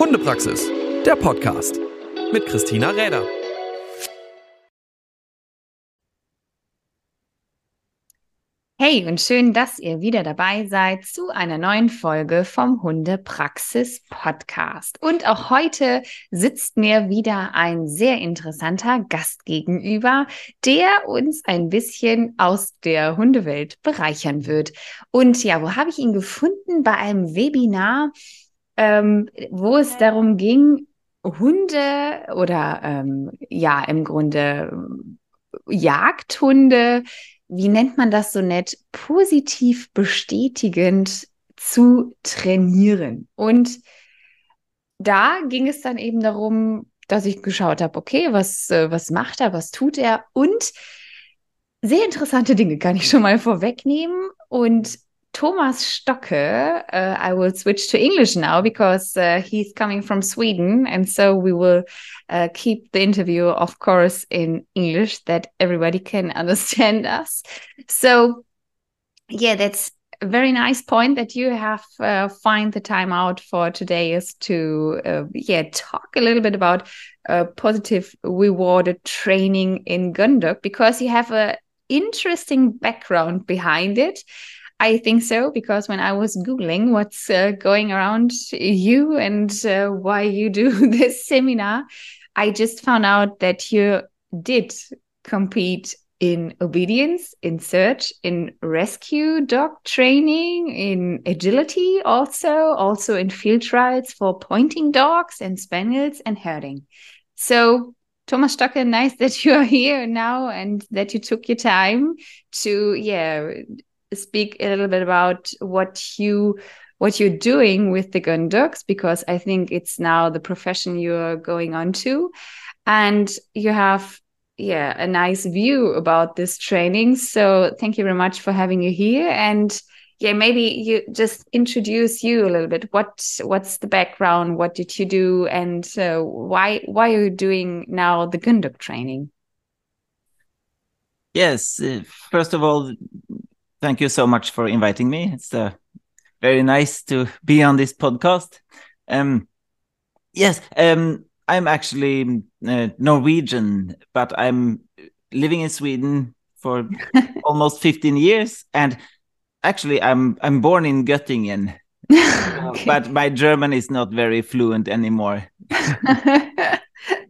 Hundepraxis, der Podcast mit Christina Räder. Hey und schön, dass ihr wieder dabei seid zu einer neuen Folge vom Hundepraxis Podcast. Und auch heute sitzt mir wieder ein sehr interessanter Gast gegenüber, der uns ein bisschen aus der Hundewelt bereichern wird. Und ja, wo habe ich ihn gefunden? Bei einem Webinar, ähm, wo es darum ging, Hunde oder ähm, ja, im Grunde Jagdhunde wie nennt man das so nett, positiv bestätigend zu trainieren. Und da ging es dann eben darum, dass ich geschaut habe, okay, was, äh, was macht er, was tut er und sehr interessante Dinge kann ich schon mal vorwegnehmen. Und Thomas Stocke. Uh, I will switch to English now because uh, he's coming from Sweden. And so we will uh, keep the interview, of course, in English that everybody can understand us. So, yeah, that's a very nice point that you have uh, find the time out for today is to uh, yeah talk a little bit about uh, positive rewarded training in Gundog because you have a interesting background behind it I think so because when I was googling what's uh, going around you and uh, why you do this seminar, I just found out that you did compete in obedience, in search, in rescue dog training, in agility also, also in field trials for pointing dogs and spaniels and herding. So Thomas Stocke, nice that you are here now and that you took your time to, yeah, speak a little bit about what you what you're doing with the gun dogs because I think it's now the profession you're going on to, and you have yeah a nice view about this training. So thank you very much for having you here. And yeah maybe you just introduce you a little bit. What what's the background? What did you do? And uh, why why are you doing now the gun dog training? Yes uh, first of all thank you so much for inviting me. It's uh, very nice to be on this podcast. Um, yes, um, I'm actually uh, Norwegian, but I'm living in Sweden for almost 15 years, and actually, I'm I'm born in Göttingen. okay. But my German is not very fluent anymore.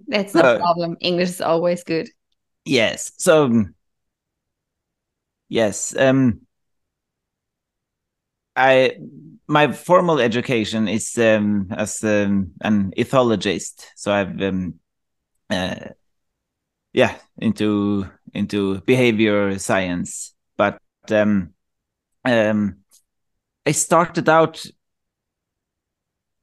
That's no problem. English is always good. Yes. So Yes. Um, I my formal education is um, as um, an ethologist, so I've um, uh, yeah into into behavior science, but um, um, I started out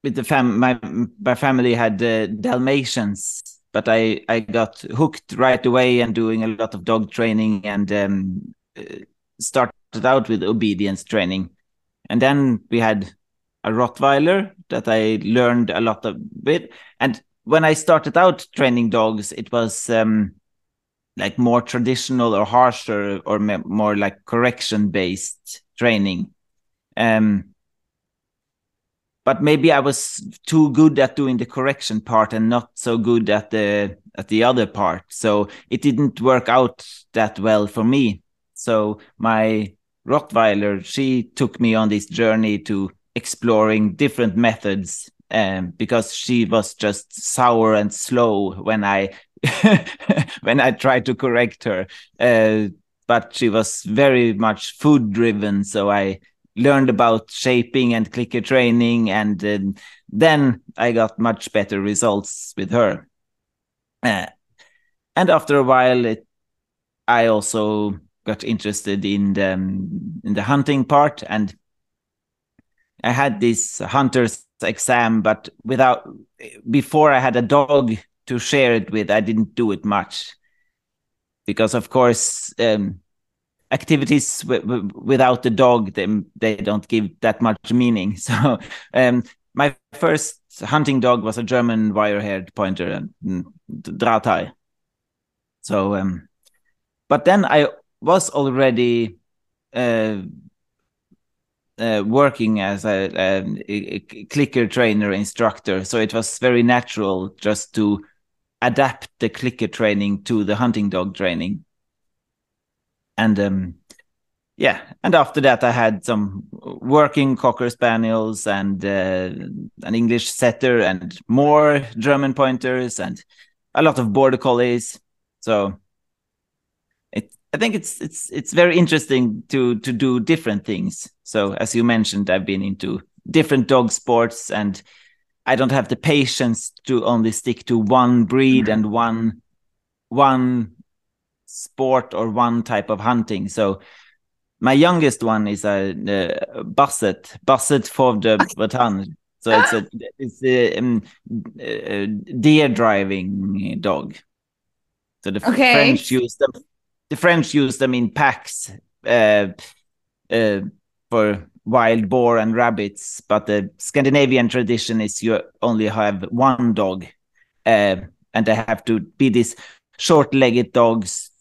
with the fam. My my family had uh, Dalmatians, but I I got hooked right away and doing a lot of dog training and um, started out with obedience training. And then we had a Rottweiler that I learned a lot of with. And when I started out training dogs, it was um, like more traditional or harsher or more like correction based training. Um, but maybe I was too good at doing the correction part and not so good at the at the other part. So it didn't work out that well for me. So my Rottweiler, she took me on this journey to exploring different methods um, because she was just sour and slow when I when I tried to correct her. Uh, but she was very much food driven, so I learned about shaping and clicker training, and uh, then I got much better results with her. Uh, and after a while, it, I also got interested in the in the hunting part and I had this hunter's exam, but without before I had a dog to share it with, I didn't do it much because, of course, um, activities without the dog they they don't give that much meaning. So um, my first hunting dog was a German wire-haired pointer, mm, Drahthaar. So, um, but then I was already uh, uh, working as a, a, a, clicker trainer instructor, so it was very natural just to adapt the clicker training to the hunting dog training. And um, yeah, and after that, I had some working cocker spaniels and uh, an English setter and more German pointers and a lot of border collies. So I think it's it's it's very interesting to to do different things. So as you mentioned, I've been into different dog sports and I don't have the patience to only stick to one breed mm -hmm. and one one sport or one type of hunting. So my youngest one is a, a Basset, Basset Fauve de Bretagne. So it's a it's a, um, a, deer driving dog. So the okay. French use them. The French use them in packs uh, uh, for wild boar and rabbits, but the Scandinavian tradition is you only have one dog, uh, and they have to be these short-legged dogs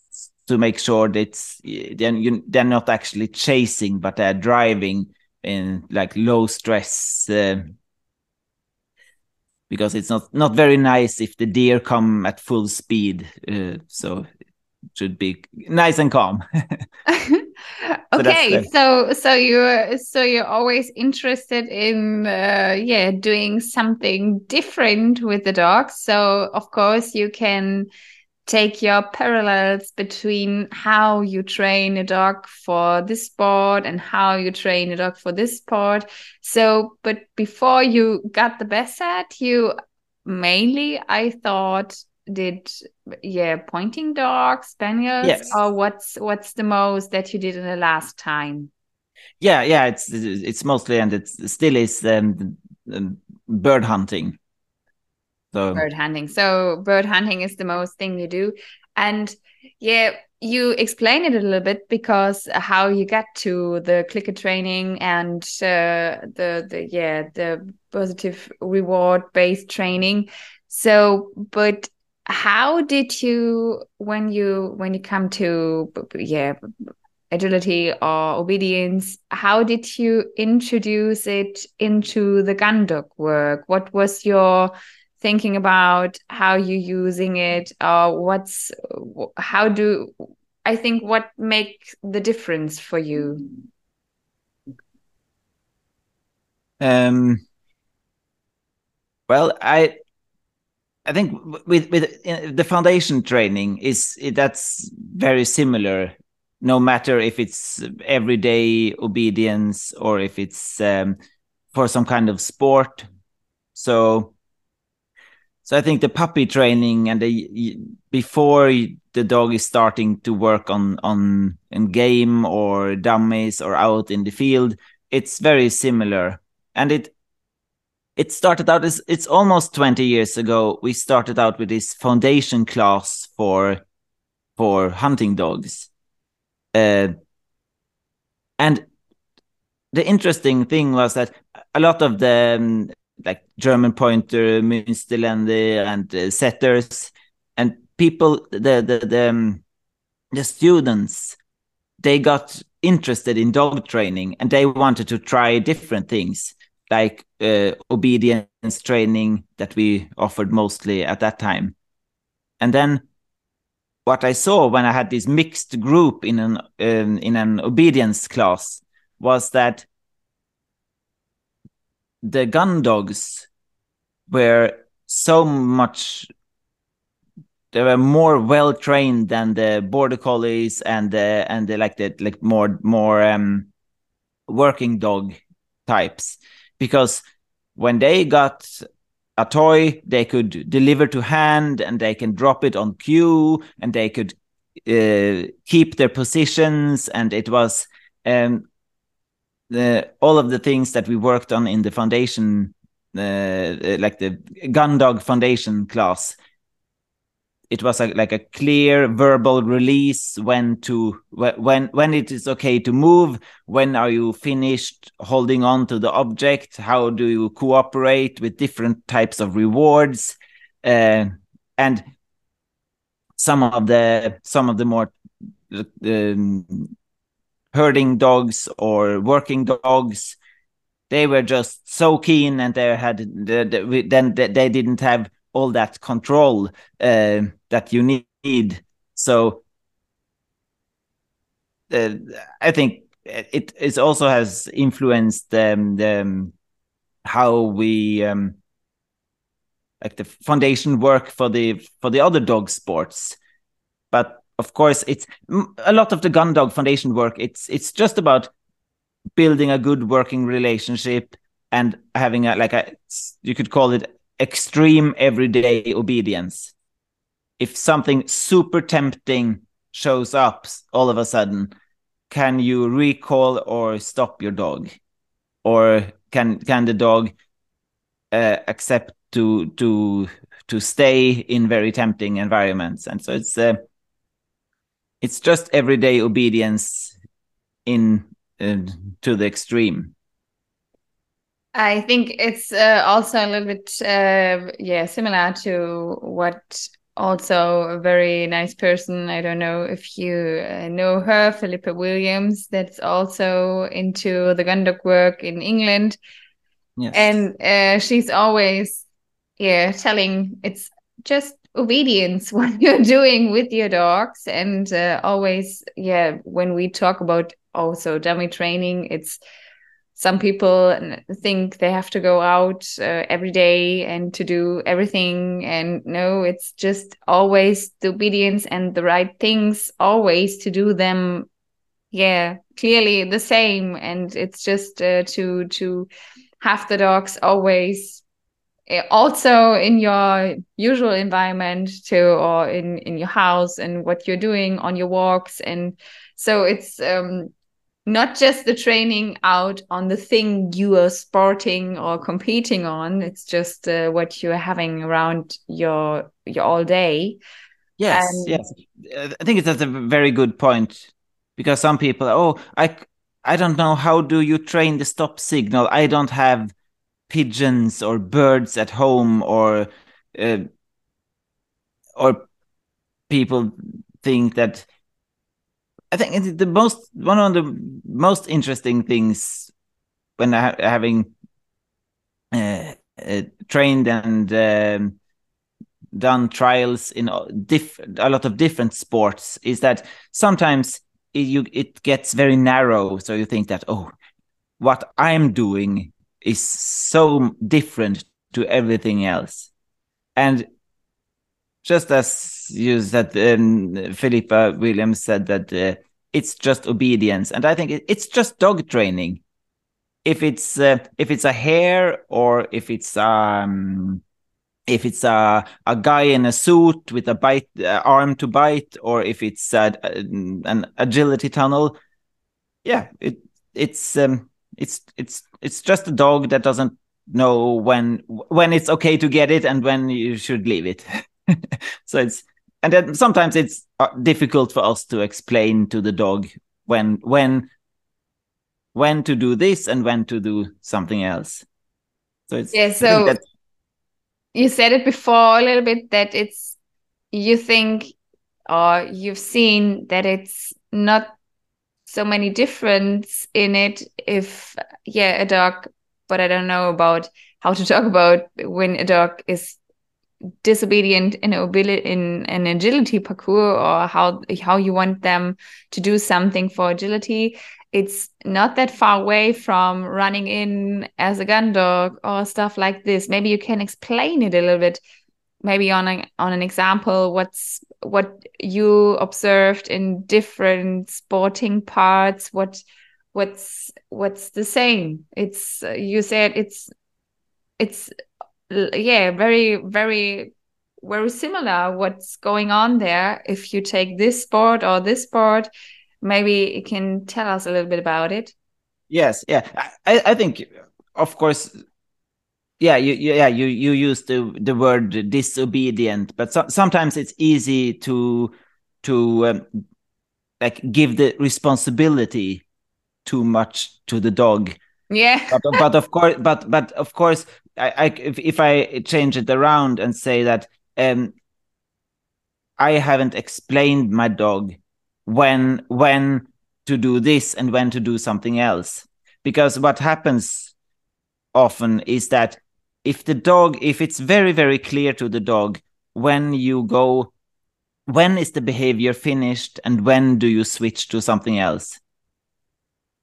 to make sure that they're, you, they're not actually chasing, but they're driving in like low stress. Uh, because it's not not very nice if the deer come at full speed. Uh, so should be nice and calm. okay, so, so so you're so you're always interested in uh, yeah doing something different with the dogs. So of course you can take your parallels between how you train a dog for this sport and how you train a dog for this sport. So, but before you got the Basset, you mainly, I thought, did yeah pointing dogs, spaniels, yes. or what's what's the most that you did in the last time? Yeah, yeah, it's it's mostly and it still is um, bird hunting. So bird hunting. So bird hunting is the most thing you do. And yeah, you explain it a little bit because how you get to the clicker training and uh, the the yeah the positive reward based training. So, but how did you when you when you come to yeah agility or obedience how did you introduce it into the gun dog work? What was your thinking about how you're using it? Uh, what's how do i think what makes the difference for you? Um well i i think with with the foundation training is that's very similar no matter if it's everyday obedience or if it's um, for some kind of sport so so I think the puppy training and the before the dog is starting to work on on in game or dummies or out in the field, it's very similar. And it it started out as it's almost 20 years ago. We started out with this foundation class for for hunting dogs. Uh, and the interesting thing was that a lot of the um, like German pointer, Münsterländer, and uh, setters, and people, the the the, um, the students, they got interested in dog training and they wanted to try different things like uh, obedience training that we offered mostly at that time. And then what I saw when I had this mixed group in an um, in an obedience class was that the gun dogs were so much they were more well trained than the border collies and the and the like the like more more um working dog types because when they got a toy they could deliver to hand and they can drop it on cue and they could uh, keep their positions. And it was um the all of the things that we worked on in the foundation uh, like the gun dog foundation class it was a, like a clear verbal release when to when when it is okay to move when are you finished holding on to the object how do you cooperate with different types of rewards uh, and some of the some of the more um, herding dogs or working dogs they were just so keen and they had the, the, then they didn't have all that control uh, that you need. So uh, i think it it also has influenced um, the, um, how we um, like the foundation work for the for the other dog sports. But of course it's a lot of the gun dog foundation work it's it's just about building a good working relationship and having a like a you could call it extreme everyday obedience. If something super tempting shows up all of a sudden can you recall or stop your dog? Or can can the dog uh, accept to to to stay in very tempting environments? And so it's uh, it's just everyday obedience in uh, to the extreme I think it's uh, also a little bit, uh, yeah, similar to what also a very nice person. I don't know if you uh, know her, Philippa Williams, that's also into the Gundog work in England. Yes. And uh, she's always, yeah, telling it's just obedience what you're doing with your dogs. And uh, always, yeah, when we talk about also dummy training, it's some people think they have to go out uh, every day and to do everything. And no it's just always the obedience and the right things always to do them. Yeah clearly the same. And it's just uh, to to have the dogs always eh, also in your usual environment to or in in your house and what you're doing on your walks. And so it's um not just the training out on the thing you are sporting or competing on it's just uh, what you're having around your your all day. Yes and yes. I think that's a very good point because some people oh i i don't know how do you train the stop signal? I don't have pigeons or birds at home or uh, or people think that I think the most one of the most interesting things when ha having uh, uh, trained and um, done trials in diff a lot of different sports is that sometimes it, you it gets very narrow. So you think that oh, what I'm doing is so different to everything else, and just as you said, um, Philippa Williams said that uh, it's just obedience, and I think it's just dog training. If it's uh, if it's a hare or if it's um if it's a a guy in a suit with a bite uh, arm to bite, or if it's uh, an agility tunnel, yeah, it it's um it's it's it's just a dog that doesn't know when when it's okay to get it and when you should leave it. so it's and then sometimes it's uh, difficult for us to explain to the dog when when when to do this and when to do something else. So it's yeah. So you said it before a little bit that it's you think or you've seen that it's not so many difference in it if yeah a dog but i don't know about how to talk about when a dog is disobedient in in an agility parkour or how how you want them to do something for agility it's not that far away from running in as a gun dog or stuff like this. Maybe you can explain it a little bit maybe on on an example what's what you observed in different sporting parts what what's what's the same? It's you said it's it's yeah very very very similar what's going on there. If you take this sport or this sport maybe you can tell us a little bit about it. Yes yeah. I i think of course yeah you, yeah you you use the the word disobedient but so, sometimes it's easy to to um, like give the responsibility too much to the dog. Yeah. But, but of course but but of course I, I if, if I change it around and say that um, I haven't explained my dog when when to do this and when to do something else. Because what happens often is that if the dog, if it's very, very clear to the dog when you go, when is the behavior finished and when do you switch to something else?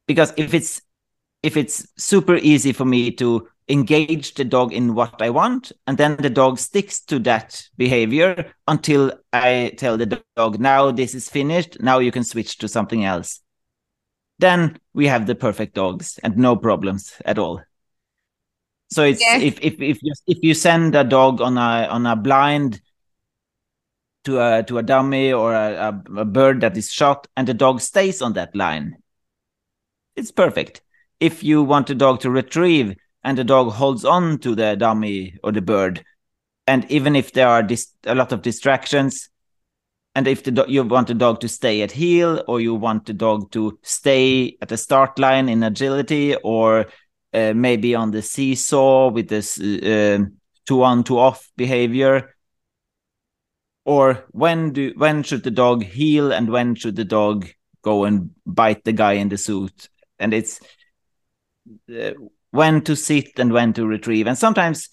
Because if it's if it's super easy for me to engage the dog in what I want, and then the dog sticks to that behavior until I tell the dog, now this is finished, now you can switch to something else. Then we have the perfect dogs and no problems at all. So it's yeah. if if if you if you send a dog on a on a blind to a to a dummy or a, a, a bird that is shot and the dog stays on that line, it's perfect. If you want the dog to retrieve and the dog holds on to the dummy or the bird. And even if there are a lot of distractions, and if the you want the dog to stay at heel, or you want the dog to stay at the start line in agility, or uh, maybe on the seesaw with this uh, two on two off behavior, or when do when should the dog heel and when should the dog go and bite the guy in the suit? And it's uh, when to sit and when to retrieve. And sometimes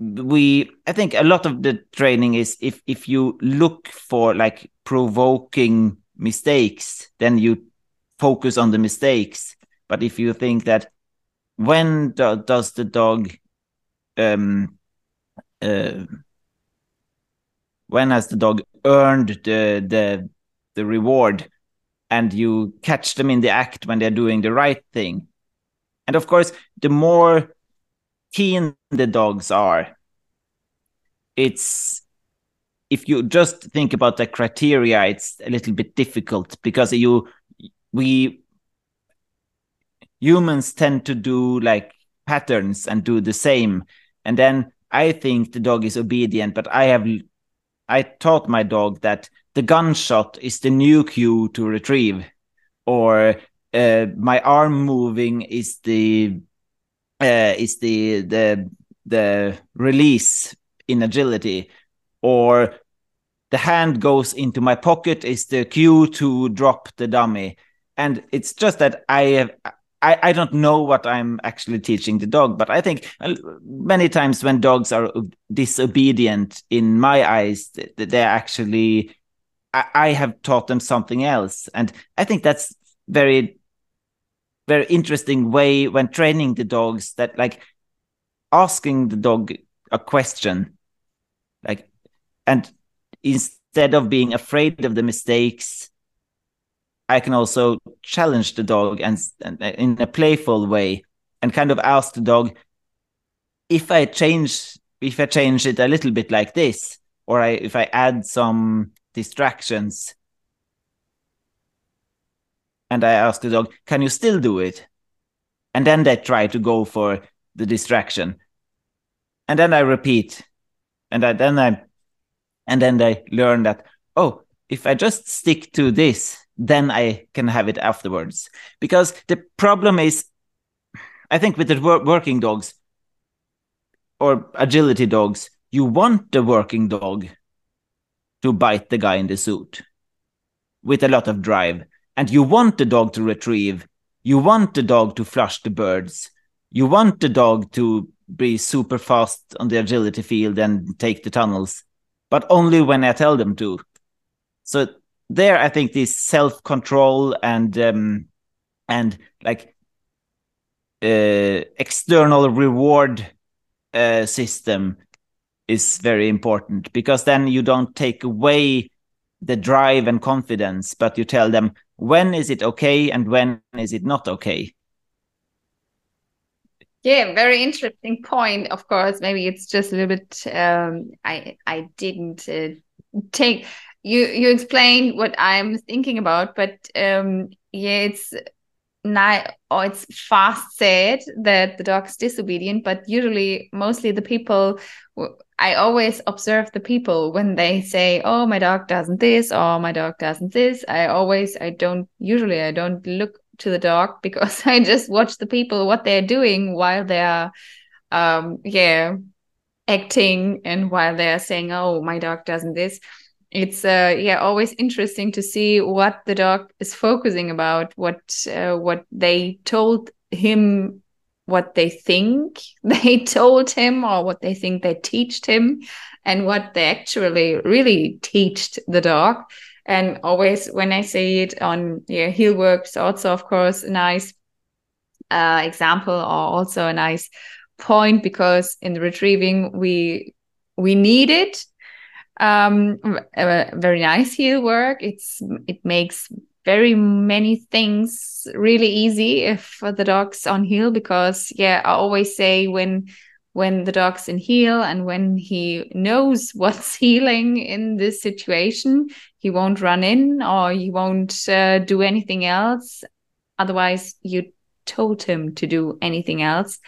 we I think a lot of the training is if if you look for like provoking mistakes, then you focus on the mistakes. But if you think that when do, does the dog um uh, when has the dog earned the the the reward and you catch them in the act when they're doing the right thing and of course, the more keen the dogs are, it's if you just think about the criteria, it's a little bit difficult because you we humans tend to do like patterns and do the same. And then I think the dog is obedient, but I have I taught my dog that the gunshot is the new cue to retrieve, or uh, my arm moving is the uh, is the the the release in agility, or the hand goes into my pocket is the cue to drop the dummy, and it's just that I have. I, I don't know what I'm actually teaching the dog, but I think many times when dogs are disobedient, in my eyes, they're actually I, I have taught them something else, and I think that's very very interesting way when training the dogs that like asking the dog a question like and instead of being afraid of the mistakes i can also challenge the dog and, and uh, in a playful way and kind of ask the dog if i change if i change it a little bit like this or I, if i add some distractions and I ask the dog, "Can you still do it?" And then they try to go for the distraction, and then I repeat, and I, then I, and then they learn that oh, if I just stick to this, then I can have it afterwards. Because the problem is, I think with the wor working dogs or agility dogs, you want the working dog to bite the guy in the suit with a lot of drive and you want the dog to retrieve, you want the dog to flush the birds, you want the dog to be super fast on the agility field and take the tunnels, but only when I tell them to. So there, I think this self control and um, and like uh, external reward uh, system is very important because then you don't take away the drive and confidence, but you tell them when is it okay and when is it not okay. Yeah, very interesting point. Of course, maybe it's just a little bit. Um, I I didn't uh, take you. You explained what I'm thinking about, but um, yeah, it's not. Oh, it's fast said that the dog's disobedient, but usually, mostly the people I always observe the people when they say, "Oh, my dog doesn't this," or "My dog doesn't this." I always, I don't usually, I don't look to the dog because I just watch the people what they're doing while they're, um, yeah, acting and while they're saying, "Oh, my dog doesn't this." it's uh yeah always interesting to see what the dog is focusing about what uh, what they told him what they think they told him or what they think they teached him and what they actually really teached the dog. And always when i say it on yeah heel works also of course a nice uh, example or also a nice point because in the retrieving we we need it. Um a very nice heel work. It's it makes very many things really easy if the dog's on heel because yeah i always say when when the dog's in heel and when he knows what's healing in this situation he won't run in or he won't uh, do anything else. Otherwise you told him to do anything else.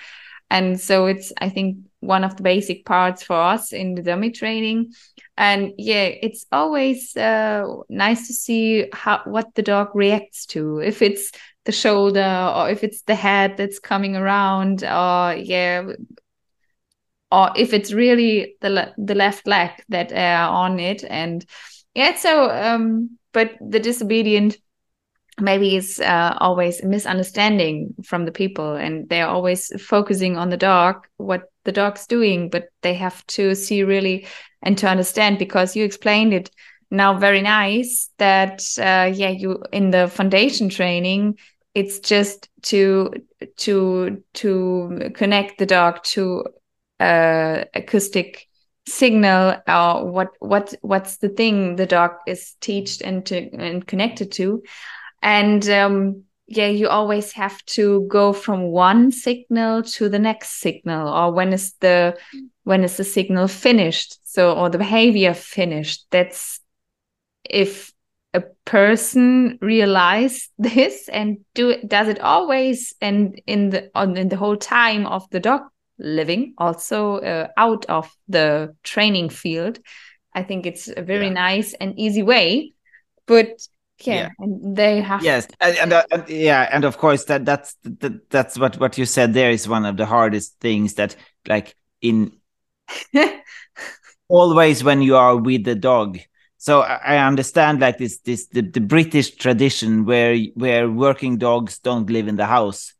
And so it's i think one of the basic parts for us in the dummy training. And yeah it's always uh, nice to see how what the dog reacts to. If it's the shoulder or if it's the head that's coming around or yeah or if it's really the le the left leg that are on it. And yeah so um but the disobedient maybe is uh, always a misunderstanding from the people. And they're always focusing on the dog what the dog's doing but they have to see really and to understand because you explained it now very nice that uh, yeah you in the foundation training it's just to to to connect the dog to uh, acoustic signal or what what what's the thing the dog is taught and to and connected to. And um, yeah you always have to go from one signal to the next signal or when is the when is the signal finished? So or the behavior finished. That's if a person realize this and do it does it always and in the on in the whole time of the dog living also uh, out of the training field i think it's a very yeah. nice and easy way. But yeah, yeah. and they have yes and, and, uh, and, yeah and of course that that's that, that's what what you said there is one of the hardest things that like in always when you are with the dog so I understand like this this the, the British tradition where where working dogs don't live in the house.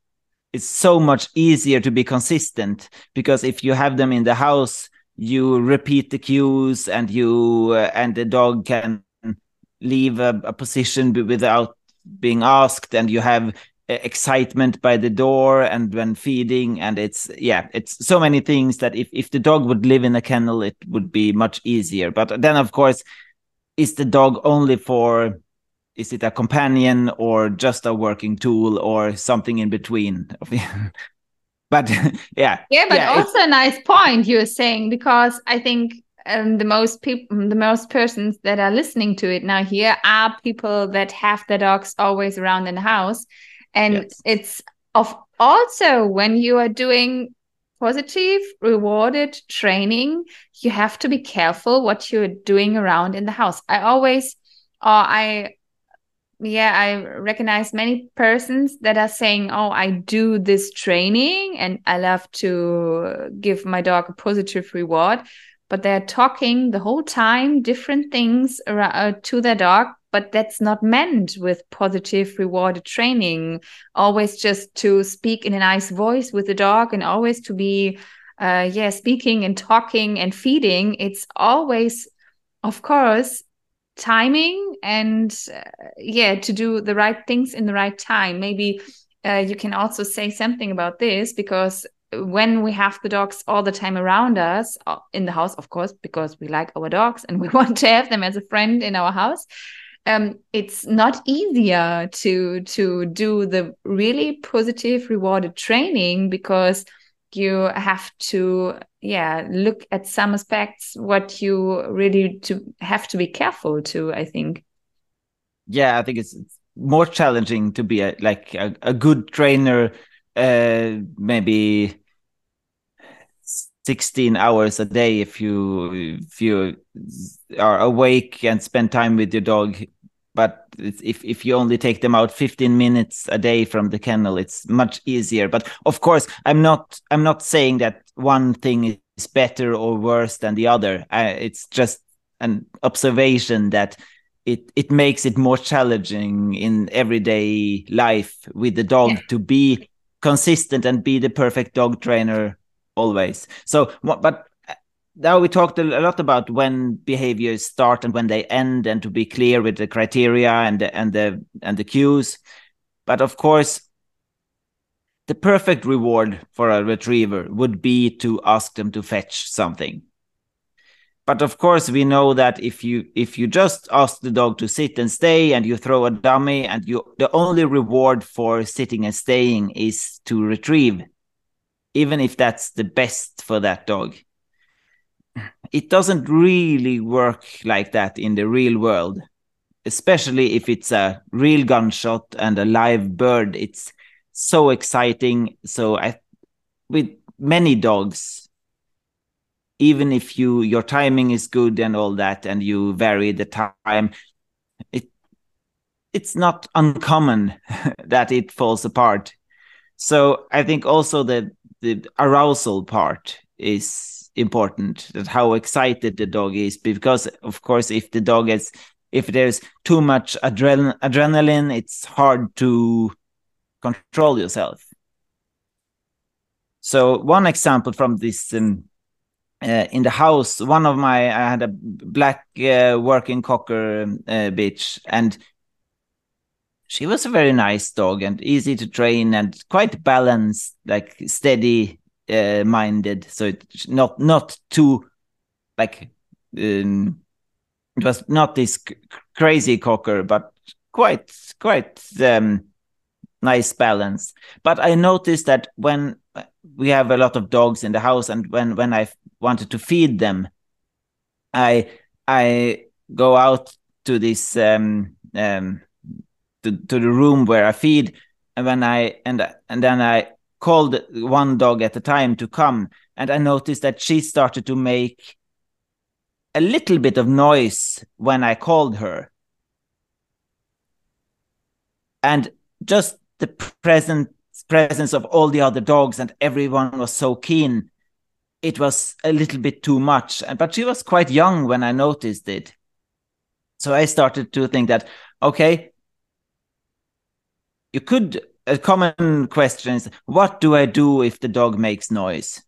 It's so much easier to be consistent because if you have them in the house, you repeat the cues and you uh, and the dog can leave a, a position without being asked and you have uh, excitement by the door and when feeding and it's yeah it's so many things that if, if the dog would live in a kennel it would be much easier. But then of course is the dog only for is it a companion or just a working tool or something in between? But yeah. Yeah but yeah, also a nice point you're saying because i think um, the most people the most persons that are listening to it now here are people that have their dogs always around in the house. And yes. it's of also when you are doing positive rewarded training you have to be careful what you're doing around in the house. I always or uh, i yeah i recognize many persons that are saying oh i do this training and i love to give my dog a positive reward but they're talking the whole time different things uh, to their dog but that's not meant with positive rewarded training. Always just to speak in a nice voice with the dog and always to be uh, yeah speaking and talking and feeding. It's always of course timing and uh, yeah to do the right things in the right time. Maybe uh, you can also say something about this because when we have the dogs all the time around us uh, in the house of course because we like our dogs and we want to have them as a friend in our house um, it's not easier to to do the really positive rewarded training because you have to yeah look at some aspects what you really to have to be careful to i think. Yeah i think it's, more challenging to be a, like a, a good trainer uh maybe 16 hours a day if you if you are awake and spend time with your dog. But if if you only take them out 15 minutes a day from the kennel it's much easier. But of course i'm not i'm not saying that one thing is better or worse than the other. I, it's just an observation that it it makes it more challenging in everyday life with the dog yeah. to be consistent and be the perfect dog trainer always. So but uh, now we talked a lot about when behaviors start and when they end and to be clear with the criteria and the, and the and the cues. But of course the perfect reward for a retriever would be to ask them to fetch something. But of course we know that if you if you just ask the dog to sit and stay and you throw a dummy and you the only reward for sitting and staying is to retrieve even if that's the best for that dog. It doesn't really work like that in the real world especially if it's a real gunshot and a live bird. It's so exciting. So i with many dogs even if you your timing is good and all that and you vary the time it it's not uncommon that it falls apart. So i think also the the arousal part is important that how excited the dog is because of course if the dog is if there's too much adren- adrenaline it's hard to control yourself. So one example from this um, uh, in the house one of my i had a black uh, working cocker uh, bitch and she was a very nice dog and easy to train and quite balanced like steady uh, minded. So it's not not too like um, it was not this crazy cocker but quite quite um, nice balance. But i noticed that when we have a lot of dogs in the house and when when i wanted to feed them i i go out to this um um to, to the room where i feed. And when i and and then i called one dog at a time to come. And i noticed that she started to make a little bit of noise when i called her. And just the present presence of all the other dogs and everyone was so keen it was a little bit too much. But she was quite young when i noticed it. So i started to think that okay you could a common question is what do I do if the dog makes noise?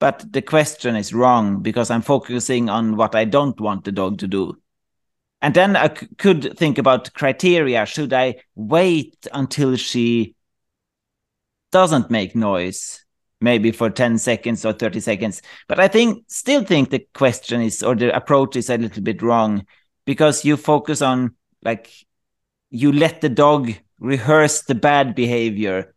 But the question is wrong because I'm focusing on what I don't want the dog to do. And then I could think about criteria. Should I wait until she doesn't make noise? Maybe for 10 seconds or 30 seconds. But I think, still think the question is, or the approach is a little bit wrong because you focus on like, you let the dog rehearse the bad behavior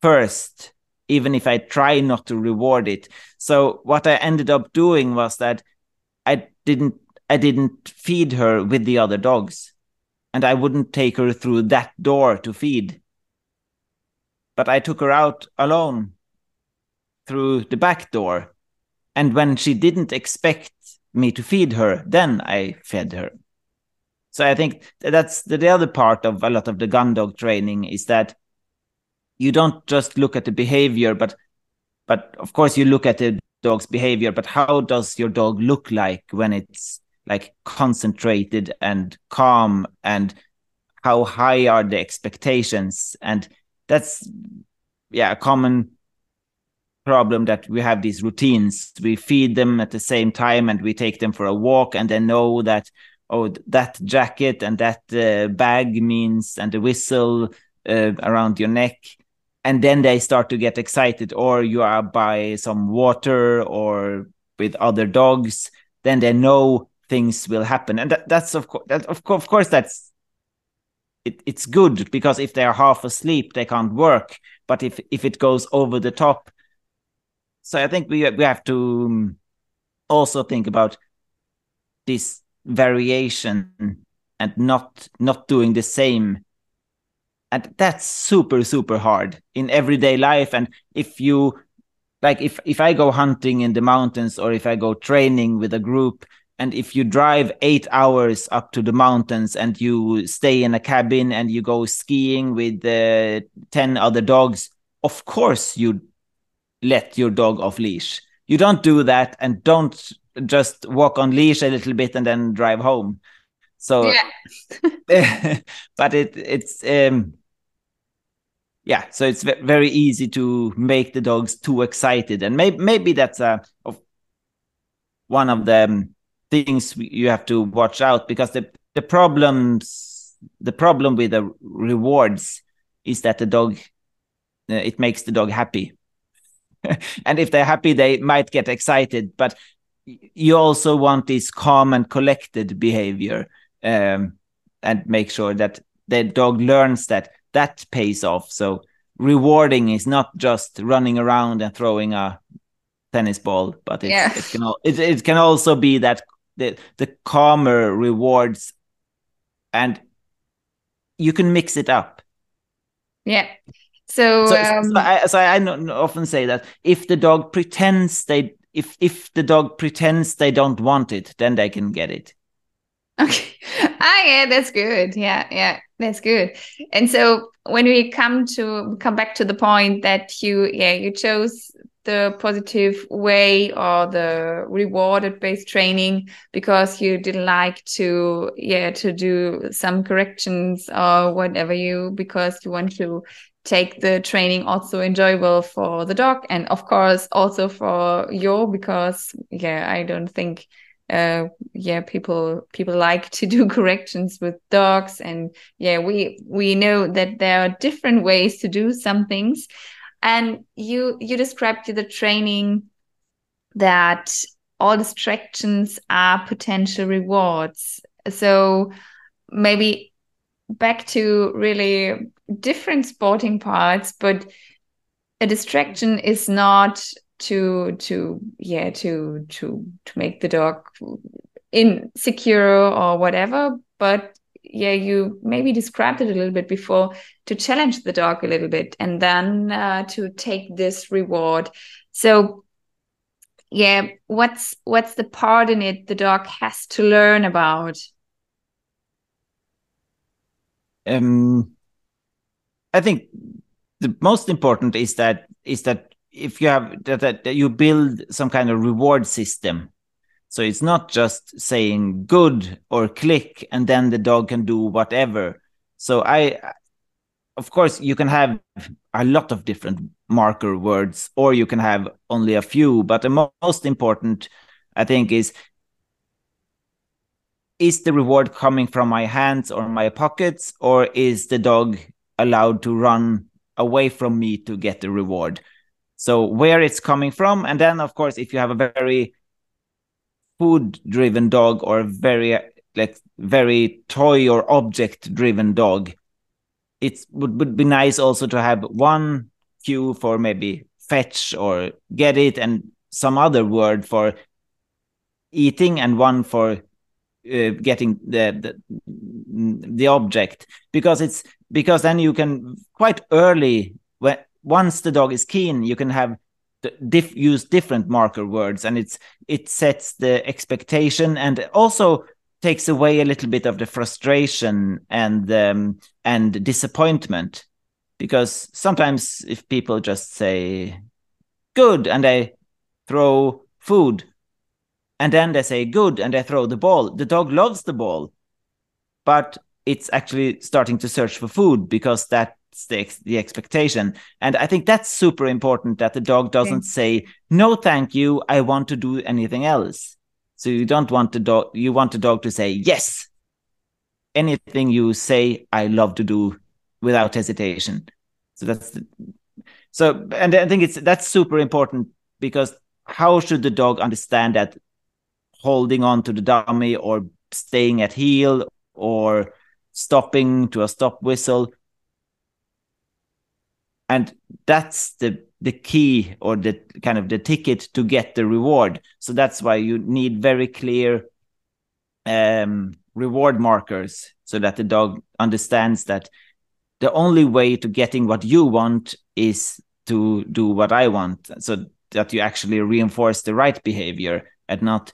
first, even if I try not to reward it. So what I ended up doing was that I didn't I didn't feed her with the other dogs. And I wouldn't take her through that door to feed. But I took her out alone through the back door. And when she didn't expect me to feed her, then I fed her. So I think that's the, the other part of a lot of the gun dog training is that you don't just look at the behavior, but but of course you look at the dog's behavior, but how does your dog look like when it's like concentrated and calm and how high are the expectations? And that's yeah a common problem that we have these routines. We feed them at the same time and we take them for a walk and they know that oh that jacket and that uh, bag means and the whistle uh, around your neck. And then they start to get excited or you are by some water or with other dogs then they know things will happen. And that, that's of course that, of, co- of course that's it, it's good because if they are half asleep they can't work. But if if it goes over the top so i think we we have to um, also think about this variation and not not doing the same. And that's super super hard in everyday life. And if you like if if i go hunting in the mountains or if i go training with a group and if you drive 8 hours up to the mountains and you stay in a cabin and you go skiing with uh, 10 other dogs of course you let your dog off leash. You don't do that and don't just walk on leash a little bit and then drive home. So, yeah. but it it's um, yeah, so it's very easy to make the dogs too excited, and maybe maybe that's a of one of the um, things you have to watch out because the the problems the problem with the rewards is that the dog uh, it makes the dog happy and if they're happy they might get excited but you also want this calm and collected behavior um, and make sure that the dog learns that that pays off. So rewarding is not just running around and throwing a tennis ball but yeah. it, can, it, it can also be that the, the calmer rewards and you can mix it up. Yeah. So, so, um, so, I, so I often say that if the dog pretends they if if the dog pretends they don't want it, then they can get it. Okay. Ah, yeah, that's good. Yeah, yeah, that's good. And so when we come to come back to the point that you, yeah, you chose the positive way or the rewarded based training because you didn't like to yeah to do some corrections or whatever you because you want to take the training also enjoyable for the dog and of course also for you because yeah i don't think uh yeah people people like to do corrections with dogs. And yeah we we know that there are different ways to do some things. And you you described to the training that all distractions are potential rewards. So maybe back to really different sporting parts, but a distraction is not to to yeah to to to make the dog insecure or whatever but yeah you maybe described it a little bit before to challenge the dog a little bit and then uh, to take this reward. So yeah what's what's the part in it the dog has to learn about um I think the most important is that is that if you have that, that you build some kind of reward system. So it's not just saying good or click and then the dog can do whatever. So i of course you can have a lot of different marker words or you can have only a few but the mo most important i think is is the reward coming from my hands or my pockets or is the dog allowed to run away from me to get the reward. So where it's coming from, and then of course, if you have a very food-driven dog or very like very toy or object-driven dog, it would, would be nice also to have one cue for maybe fetch or get it, and some other word for eating, and one for uh, getting the, the the object because it's because then you can quite early when once the dog is keen you can have diff, use different marker words and it's it sets the expectation and also takes away a little bit of the frustration and um, and disappointment. Because sometimes if people just say good and they throw food and then they say good and they throw the ball the dog loves the ball but it's actually starting to search for food because that's the, ex- the expectation. And I think that's super important that the dog doesn't okay. say, no, thank you. I want to do anything else. So you don't want the dog, you want the dog to say, yes, anything you say, I love to do without hesitation. So that's the, so, and I think it's, that's super important because how should the dog understand that holding on to the dummy or staying at heel or stopping to a stop whistle. And that's the the key or the kind of the ticket to get the reward. So that's why you need very clear um, reward markers so that the dog understands that the only way to getting what you want is to do what i want. So that you actually reinforce the right behavior and not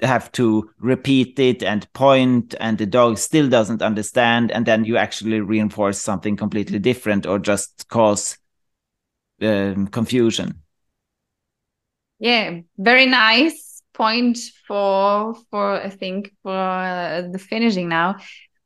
have to repeat it and point and the dog still doesn't understand and then you actually reinforce something completely different or just cause um, confusion yeah, very nice point for for I think for uh, the finishing now.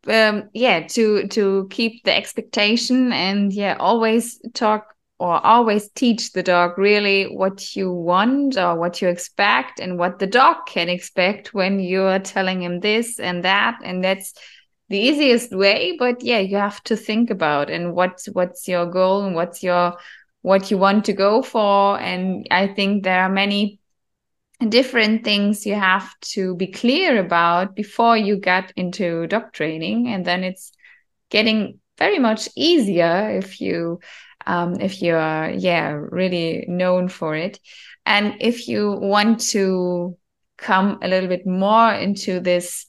Um, yeah, to to keep the expectation and yeah, always talk or always teach the dog really what you want or what you expect and what the dog can expect when you're telling him this and that. And that's the easiest way but yeah you have to think about and what's what's your goal and what's your what you want to go for. And i think there are many different things you have to be clear about before you get into dog training. And then it's getting very much easier if you um, if you're yeah really known for it. And if you want to come a little bit more into this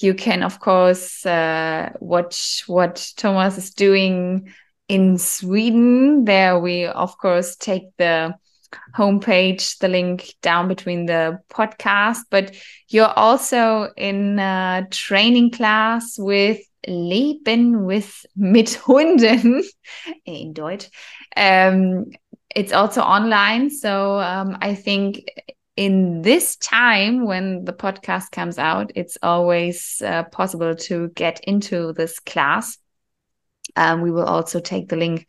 you can of course uh, watch what thomas is doing in sweden. There we of course take the homepage the link down between the podcast but you're also in a training class with Leben with mit Hunden in Deutsch. Um, it's also online. So um, I think in this time when the podcast comes out, it's always uh, possible to get into this class. Um, we will also take the link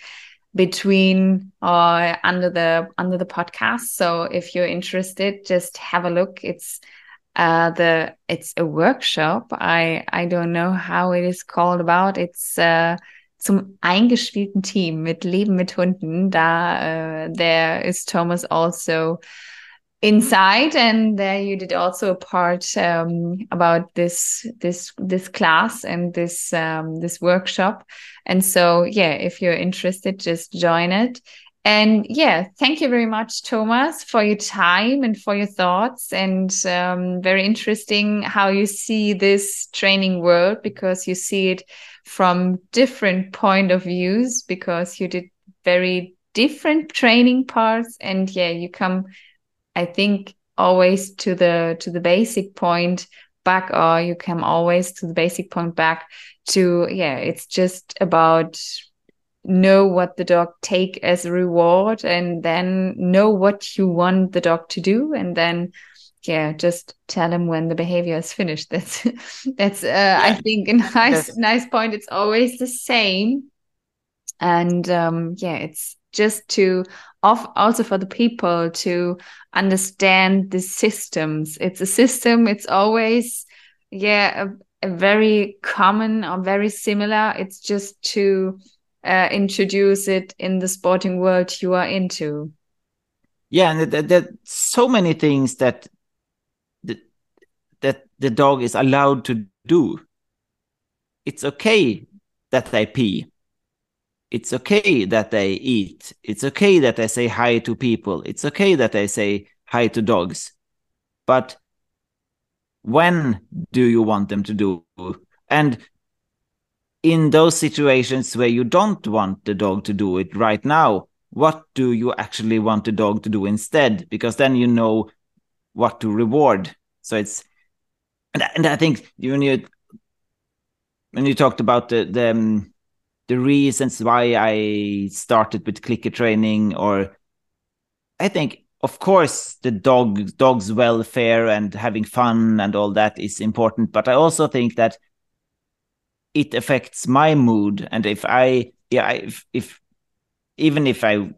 between or uh, under the under the podcast. So if you're interested, just have a look. It's uh, the it's a workshop. I I don't know how it is called about. It's uh, zum eingespielten Team mit Leben mit Hunden. Da uh, there is Thomas also inside, and there you did also a part um, about this this this class and this um, this workshop. And so yeah, if you're interested, just join it. And yeah, thank you very much, Thomas, for your time and for your thoughts. And um, very interesting how you see this training world because you see it from different point of views because you did very different training parts. And yeah, you come, I think, always to the to the basic point back, or you come always to the basic point back to yeah, it's just about know what the dog take as a reward and then know what you want the dog to do and then yeah just tell him when the behavior is finished that's that's uh, yeah. i think a nice yes. nice point it's always the same and um yeah it's just to off also for the people to understand the systems. It's a system it's always yeah a, a very common or very similar. It's just to uh, introduce it in the sporting world you are into. Yeah and there, there, so many things that the, that the dog is allowed to do. It's okay that they pee it's okay that they eat it's okay that they say hi to people it's okay that they say hi to dogs but when do you want them to do and in those situations where you don't want the dog to do it right now, what do you actually want the dog to do instead? Because then you know what to reward. So it's, and, I think when you when you talked about the the, um, the reasons why I started with clicker training, or I think of course the dog dog's welfare and having fun and all that is important, but I also think that it affects my mood. And if i yeah if, if even if i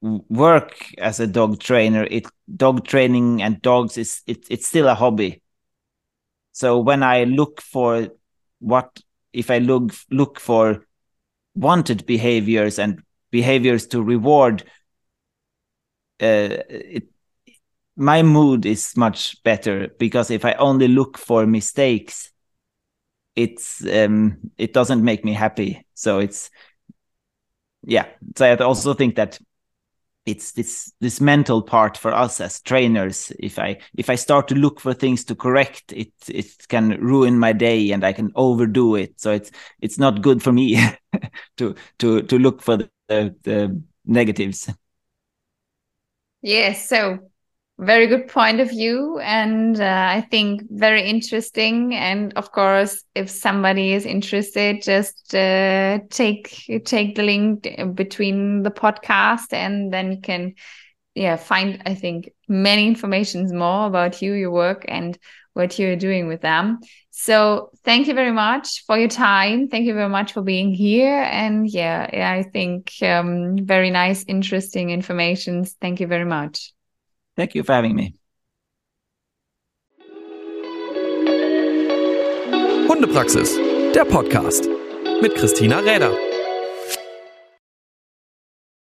work as a dog trainer it dog training and dogs is it, it's still a hobby. So when i look for what if i look look for wanted behaviors and behaviors to reward uh, it, my mood is much better because if i only look for mistakes it's um it doesn't make me happy. So it's yeah. So i also think that it's this this mental part for us as trainers. If i if i start to look for things to correct it it can ruin my day and i can overdo it. So it's it's not good for me to to to look for the, the, negatives yes so very good point of view and uh, i think very interesting and of course if somebody is interested just uh, take take the link between the podcast and then you can yeah find I think many informations more about you, your work, and what you're doing with them. So thank you very much for your time. Thank you very much for being here. And yeah, I think um, very nice, interesting informations. Thank you very much. Thank you for having me. Hundepraxis, der Podcast mit Christina Räder.